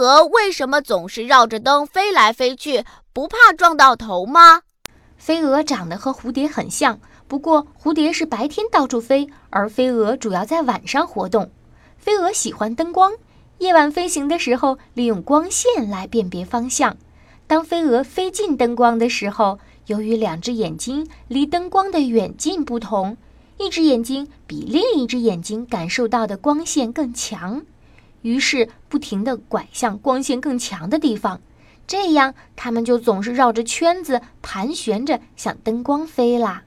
蛾为什么总是绕着灯飞来飞去，不怕撞到头吗？飞蛾长得和蝴蝶很像，不过蝴蝶是白天到处飞，而飞蛾主要在晚上活动。飞蛾喜欢灯光，夜晚飞行的时候利用光线来辨别方向。当飞蛾飞进灯光的时候，由于两只眼睛离灯光的远近不同，一只眼睛比另一只眼睛感受到的光线更强，于是不停地拐向光线更强的地方，这样它们就总是绕着圈子盘旋着向灯光飞啦。